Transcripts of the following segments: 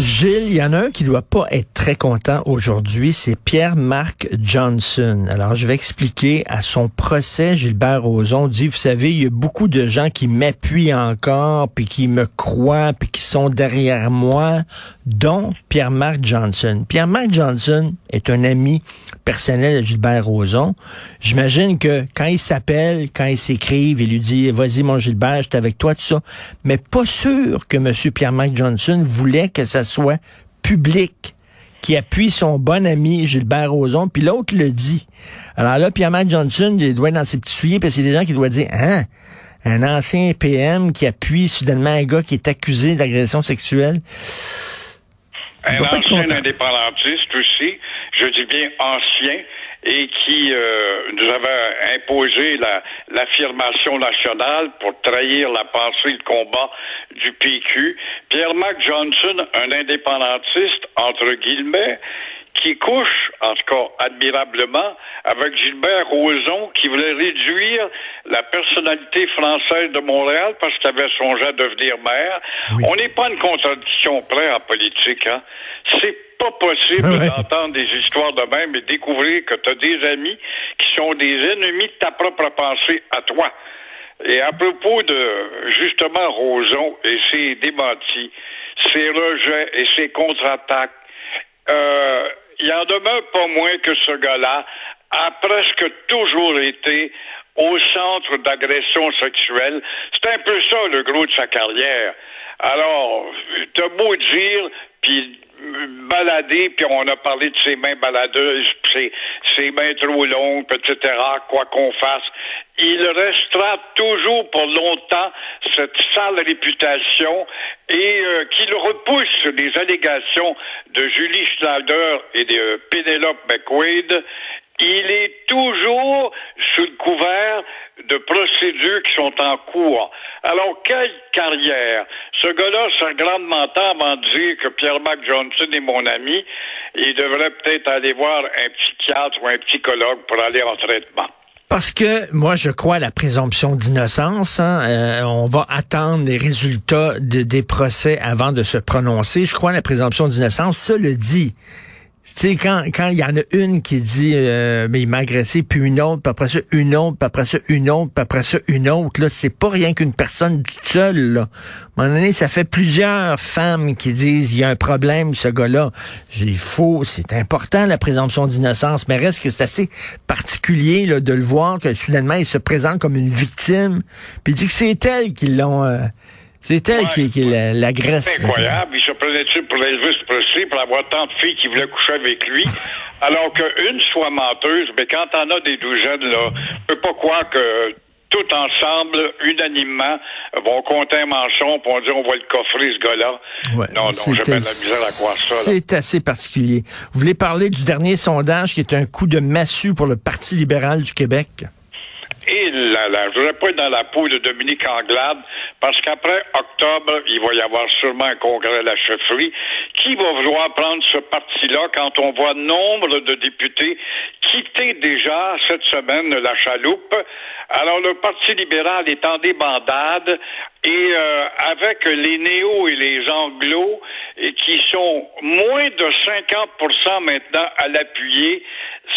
Gilles, il y en a un qui doit pas être très content aujourd'hui, c'est Pierre-Marc Johnson. Alors, je vais expliquer à son procès, Gilbert Rozon dit, vous savez, il y a beaucoup de gens qui m'appuient encore, puis qui me croient, puis qui sont derrière moi, dont Pierre-Marc Johnson. Pierre-Marc Johnson est un ami personnel de Gilbert Rozon. J'imagine que quand il s'appelle, quand il s'écrivent, il lui dit, vas-y mon Gilbert, je suis avec toi, tout ça. Mais pas sûr que M. Pierre-Marc Johnson voulait que ça soit public qui appuie son bon ami Gilbert Rozon, puis l'autre le dit. Alors là, Pierre-Marc Johnson, il doit être dans ses petits souliers, puis c'est des gens qui doivent dire, hein, un ancien PM qui appuie soudainement un gars qui est accusé d'agression sexuelle. Un ancien indépendantiste aussi, je dis bien ancien, et qui euh, nous avait imposé l'affirmation nationale pour trahir la pensée, le combat du PQ. Pierre-Marc Johnson, un indépendantiste, entre guillemets, qui couche, en tout cas admirablement, avec Gilbert Rozon, qui voulait réduire la personnalité française de Montréal parce qu'il avait songé à devenir maire. On n'est pas une contradiction près en politique. Hein? C'est pas possible d'entendre des histoires de même et découvrir que tu as des amis qui sont des ennemis de ta propre pensée à toi. Et à propos de, justement, Roson et ses démentis, ses rejets et ses contre-attaques, euh, il en demeure pas moins que ce gars-là a presque toujours été au centre d'agressions sexuelles. C'est un peu ça le gros de sa carrière. Alors, t'as beau dire, puis balader, puis on a parlé de ses mains baladeuses, ses, ses mains trop longues, etc., quoi qu'on fasse, il restera toujours pour longtemps cette sale réputation et euh, qu'il repousse les allégations de Julie Schneider et de Penelope McQuaid il est toujours sous le couvert de procédures qui sont en cours. Alors, quelle carrière! Ce gars-là c'est grandement temps avant de dire que Pierre-Marc Johnson est mon ami. Il devrait peut-être aller voir un psychiatre ou un psychologue pour aller en traitement. Parce que moi, je crois à la présomption d'innocence. Hein. Euh, on va attendre les résultats de, des procès avant de se prononcer. Je crois à la présomption d'innocence. Cela dit, sais, quand quand il y en a une qui dit euh, mais il m'a agressé, puis une autre, puis après ça une autre, puis après ça une autre, puis après ça une autre, là, c'est pas rien qu'une personne seule, là. À un moment donné, ça fait plusieurs femmes qui disent il y a un problème, ce gars-là. Il c'est important la présomption d'innocence, mais reste que c'est assez particulier là, de le voir que soudainement il se présente comme une victime, puis il dit que c'est elle qui l'ont. Euh, c'est elle qui, qui l'agresse. C'est incroyable. Il se prenait-tu pour Elvis Presley pour avoir tant de filles qui voulaient coucher avec lui, alors qu'une soit menteuse, mais quand t'en as des douzaines, là, je peux pas croire que tout ensemble, unanimement, vont compter un mensonge pour dire on va le coffrer, ce gars-là. non, non, j'ai bien de la misère à croire ça. C'est assez particulier. Vous voulez parler du dernier sondage qui est un coup de massue pour le Parti libéral du Québec? Je voudrais pas être dans la peau de Dominique Anglade, parce qu'après octobre, il va y avoir sûrement un congrès à la chefferie. Qui va vouloir prendre ce parti-là quand on voit nombre de députés quitter déjà cette semaine la chaloupe? Alors, le Parti libéral est en débandade et euh, avec les néo et les anglos qui sont moins de 50% maintenant à l'appuyer,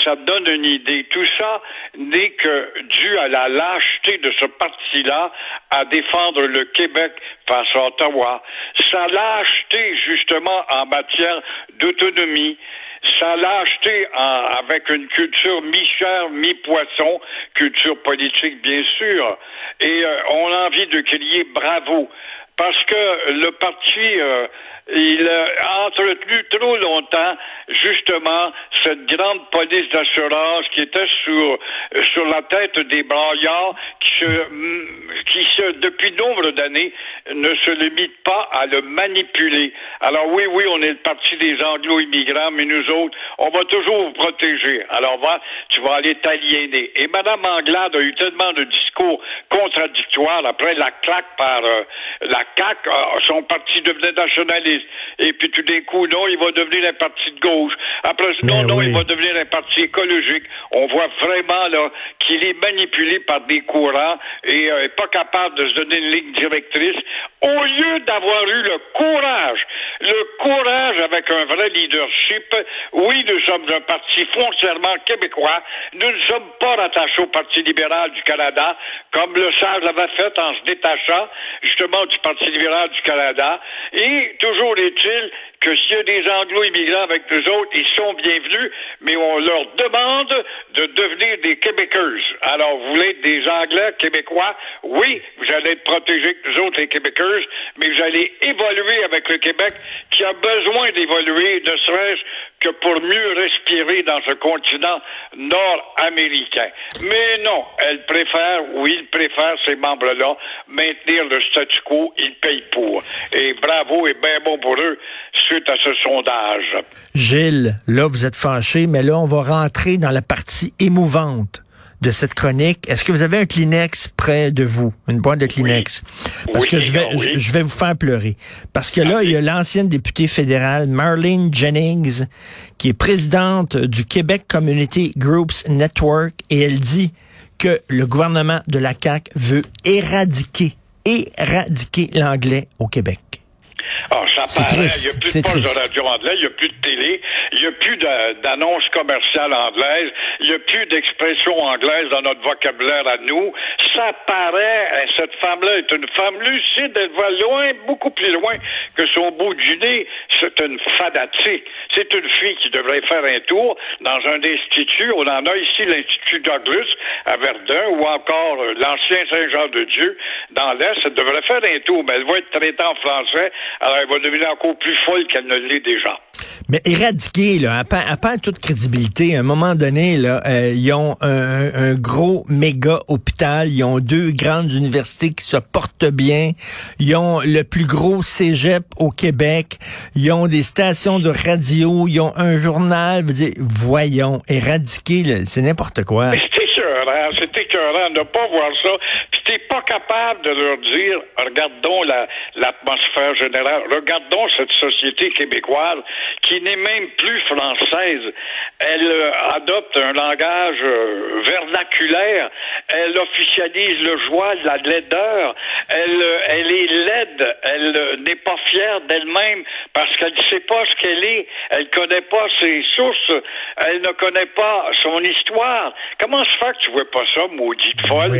ça donne une idée. Tout ça n'est que dû à la lâcheté de ce parti-là à défendre le Québec face à Ottawa. Sa lâcheté, justement, en matière d'autonomie, sa lâcheté avec une culture mi-chair, mi-poisson, culture politique bien sûr, et euh, on a envie de crier bravo, parce que le parti euh, il a entretenu trop longtemps justement cette grande police d'assurance qui était sur sur la tête des braillards qui se qui se depuis nombre d'années ne se limite pas à le manipuler. Alors oui, oui, on est le parti des anglo-immigrants, mais nous autres, on va toujours vous protéger. Alors va, tu vas aller t'aliéner. Et Madame Anglade a eu tellement de discours contradictoires après la claque par euh, la CAQ, ah, son parti devenait nationaliste. Et puis tout d'un coup, non, il va devenir un parti de gauche. Après, non, non, il va devenir un parti écologique. On voit vraiment là qu'il est manipulé par des courants et n'est pas capable de se donner une ligne directrice. Au lieu d'avoir eu le courage, le courage avec un vrai leadership, oui, nous sommes un parti foncièrement québécois. Nous ne sommes pas rattachés au Parti libéral du Canada, comme le Sage l'avait fait en se détachant justement du Parti du Canada. Et toujours est-il que s'il y a des anglo-immigrants avec nous autres, ils sont bienvenus, mais on leur demande de devenir des Québécoises. Alors, vous voulez être des Anglais, Québécois? Oui, vous allez être protégés que nous autres, les Québécoises, mais vous allez évoluer avec le Québec qui a besoin d'évoluer, ne serait-ce que pour mieux respirer dans ce continent nord-américain. Mais non, elle préfère, ou il préfère, ces membres-là, maintenir le statu quo, ils payent pour. Et bravo et bien bon pour eux suite à ce sondage. Gilles, là, vous êtes fâché, mais là, on va rentrer dans la partie émouvante de cette chronique. Est-ce que vous avez un Kleenex près de vous, une boîte de Kleenex? Parce que je vais, je, vais vous faire pleurer. Parce que là, il y a l'ancienne députée fédérale Marlene Jennings, qui est présidente du Québec Community Groups Network, et elle dit que le gouvernement de la CAQ veut éradiquer, éradiquer l'anglais au Québec. Ah, ça paraît. il n'y a plus de poste de radio anglais, il n'y a plus de télé, il n'y a plus d'annonces commerciales anglaises, il n'y a plus d'expressions anglaises dans notre vocabulaire à nous. Ça paraît, hein, cette femme-là est une femme lucide, elle va loin, beaucoup plus loin que son bout du nez. C'est une fadatique. C'est une fille qui devrait faire un tour dans un institut. On en a ici l'Institut Douglas à Verdun ou encore euh, l'ancien Saint-Jean-de-Dieu dans l'Est. Elle devrait faire un tour, mais elle va être traitée en français. Alors elle va encore plus folle qu'elle ne l'est déjà. Mais éradiquer, là, à pas, à toute crédibilité, à un moment donné, là, euh, ils ont un, gros méga hôpital, ils ont deux grandes universités qui se portent bien, ils ont le plus gros cégep au Québec, ils ont des stations de radio, ils ont un journal. voyons, éradiquer, c'est n'importe quoi. C'est écœurant, c'est écœurant de ne pas voir ça pas capable de leur dire, regardons la, l'atmosphère générale, regardons cette société québécoise qui n'est même plus française. Elle euh, adopte un langage euh, vernaculaire. Elle officialise le joie, la laideur. Elle, euh, elle est laide. Elle n'est pas fière d'elle-même parce qu'elle ne sait pas ce qu'elle est. Elle connaît pas ses sources. Elle ne connaît pas son histoire. Comment se fait que tu vois pas ça, maudite folle?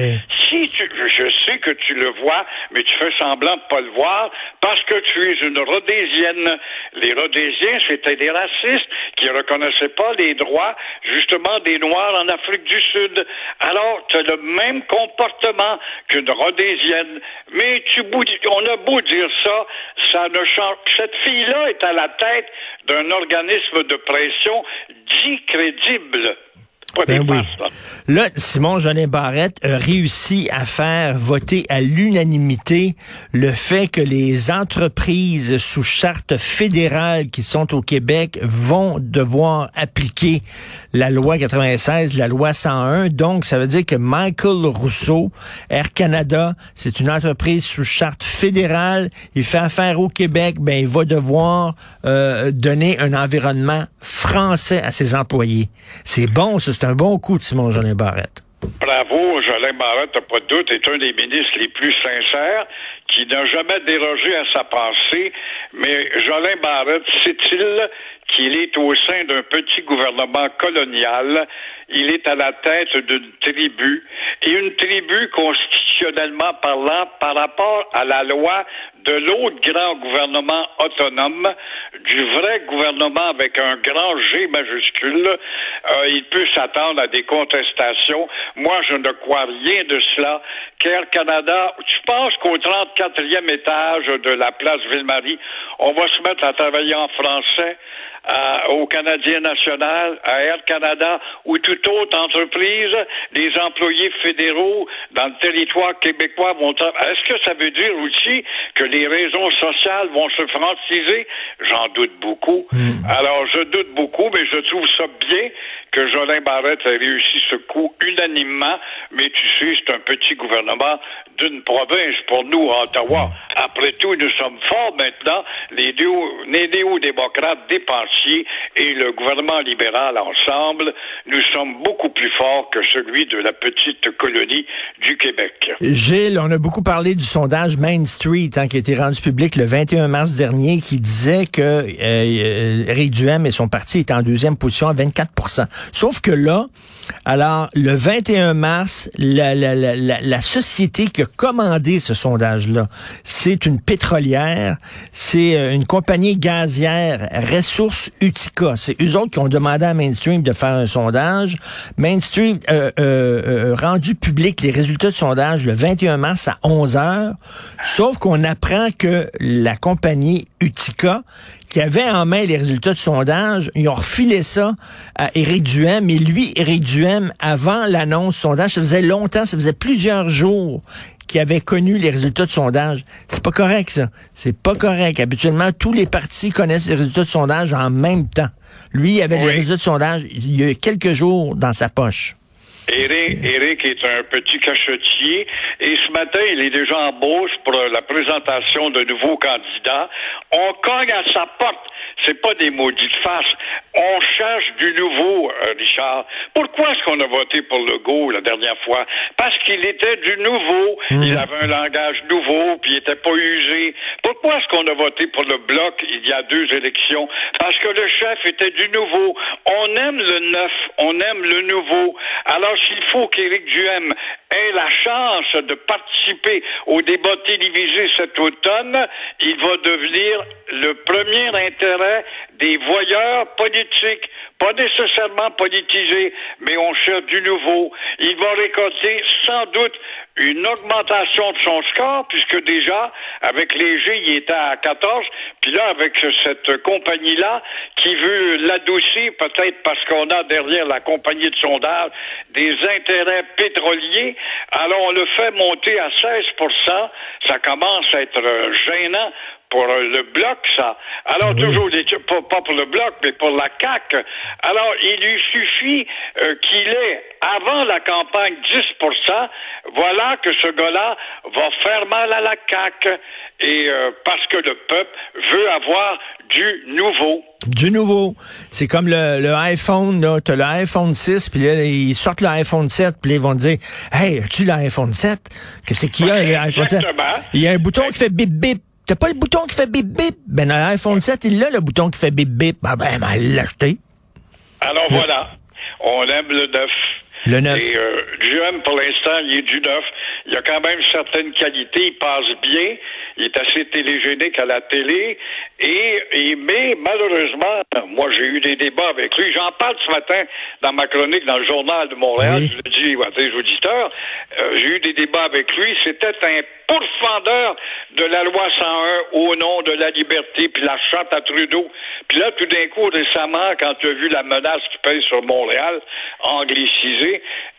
Si tu, je sais que tu le vois, mais tu fais semblant de pas le voir parce que tu es une Rhodésienne. Les Rhodésiens, c'était des racistes qui reconnaissaient pas les droits, justement, des Noirs en Afrique du Sud. Alors, tu as le même comportement qu'une Rhodésienne. Mais tu, on a beau dire ça, ça ne change. Cette fille-là est à la tête d'un organisme de pression dit crédible. Ben là, Simon Jolin Barrette a réussi à faire voter à l'unanimité le fait que les entreprises sous charte fédérale qui sont au Québec vont devoir appliquer la loi 96, la loi 101. Donc, ça veut dire que Michael Rousseau, Air Canada, c'est une entreprise sous charte fédérale. Il fait affaire au Québec. Ben, il va devoir euh, donner un environnement français à ses employés. C'est bon, ça c'est un bon coup de Simon Jolin Barrette. Bravo, Jolin Barrette, pas de doute, est un des ministres les plus sincères qui n'a jamais dérogé à sa pensée. Mais Jolin Barrette sait-il qu'il est au sein d'un petit gouvernement colonial? Il est à la tête d'une tribu, et une tribu constitutionnellement parlant par rapport à la loi de l'autre grand gouvernement autonome, du vrai gouvernement avec un grand G majuscule, euh, il peut s'attendre à des contestations. Moi, je ne crois rien de cela. Qu'Air Canada, tu penses qu'au 34e étage de la place Ville-Marie, on va se mettre à travailler en français? Au Canadien national, à Air Canada ou toute autre entreprise, les employés fédéraux dans le territoire québécois vont... Est-ce que ça veut dire aussi que les raisons sociales vont se franciser? J'en doute beaucoup. Hmm. Alors, je doute beaucoup, mais je trouve ça bien que Jolin Barrette ait réussi ce coup unanimement, mais tu sais, c'est un petit gouvernement d'une province pour nous, Ottawa. Après tout, nous sommes forts maintenant, les, néo-démocrates et le gouvernement libéral ensemble. Nous sommes beaucoup plus forts que celui de la petite colonie du Québec. Gilles, on a beaucoup parlé du sondage Main Street hein, qui a été rendu public le 21 mars dernier qui disait que euh, Éric Duhem et son parti étaient en deuxième position à 24% Sauf que là, alors, le 21 mars, la, la, la, la, société qui a commandé ce sondage-là, c'est une pétrolière, c'est euh, une compagnie gazière, Ressources Utica. C'est eux autres qui ont demandé à Mainstream de faire un sondage. Mainstream euh, euh, euh rendu public les résultats du sondage le 21 mars à 11 heures, sauf qu'on apprend que la compagnie Utica, qui avait en main les résultats du sondage, ils ont refilé ça à Éric Duhem. Et lui, Éric Duhem, avant l'annonce du sondage, ça faisait longtemps, ça faisait plusieurs jours qu'il avait connu les résultats de sondage. C'est pas correct, ça. C'est pas correct. Habituellement, tous les partis connaissent les résultats de sondage en même temps. Lui, il avait les résultats de sondage il y a quelques jours dans sa poche. Eric, est un petit cachetier et ce matin, il est déjà en bourse pour la présentation de nouveaux candidats. On cogne à sa porte. C'est pas des maudites faces. On cherche du nouveau, euh, Richard. Pourquoi est-ce qu'on a voté pour Legault la dernière fois? Parce qu'il était du nouveau. Hmm. Il avait un langage nouveau, puis il était pas usé. Pourquoi est-ce qu'on a voté pour le Bloc il y a deux élections? Parce que le chef était du nouveau. On aime le neuf, on aime le nouveau. Alors, s'il faut qu'Éric Duhem ait la chance de participer au débat télévisé cet automne, il va devenir le premier intérêt des voyeurs politiques, pas nécessairement politisés, mais on cherche du nouveau. Il va récolter sans doute une augmentation de son score, puisque déjà, avec Léger, il était à 14, puis là, avec cette compagnie-là, qui veut l'adoucir, peut-être parce qu'on a derrière la compagnie de sondage des intérêts pétroliers, alors on le fait monter à 16% ça commence à être gênant pour le bloc, ça. Alors, toujours, pas, pour le bloc, mais pour la CAQ. Alors, il lui suffit euh, qu'il ait, avant la campagne, 10% Voilà que ce gars-là va faire mal à la CAQ. Et euh, parce que le peuple veut avoir du nouveau. Du nouveau. C'est comme le, le iPhone, là. T'as l'iPhone 6, puis là, ils sortent l'iPhone 7, puis ils vont dire Hey, as-tu l'iPhone 7? Qu'est-ce qu'il y a, l'iPhone 7? Il y a un bouton qui fait bip bip. T'as pas le bouton qui fait bip bip? Ben, dans l'iPhone 7, il a le bouton qui fait bip bip. Ben, ben, ben l'acheter. Alors voilà. On aime le neuf. Le neuf. Et euh, pour l'instant, il est du neuf. Il a quand même certaines qualités. Il passe bien. Il est assez télégénique à la télé. Et, et mais malheureusement, moi j'ai eu des débats avec lui. J'en parle ce matin dans ma chronique dans le journal de Montréal. Je le dis à des auditeurs. Euh, j'ai eu des débats avec lui. C'était un pourfendeur de la loi 101 au nom de la liberté, puis la chatte à Trudeau. Puis là, tout d'un coup, récemment, quand tu as vu la menace qui pèse sur Montréal, anglicisée,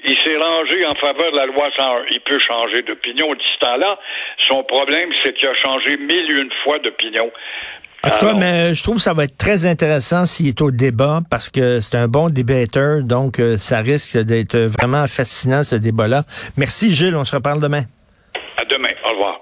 il s'est rangé en faveur de la loi 101. Il peut changer d'opinion d'ici temps-là. Son problème, c'est qu'il a changé mille et une fois d'opinion. En tout cas, mais je trouve que ça va être très intéressant s'il est au débat parce que c'est un bon débatteur, donc euh, ça risque d'être vraiment fascinant ce débat-là. Merci Gilles, on se reparle demain. À demain. Au revoir.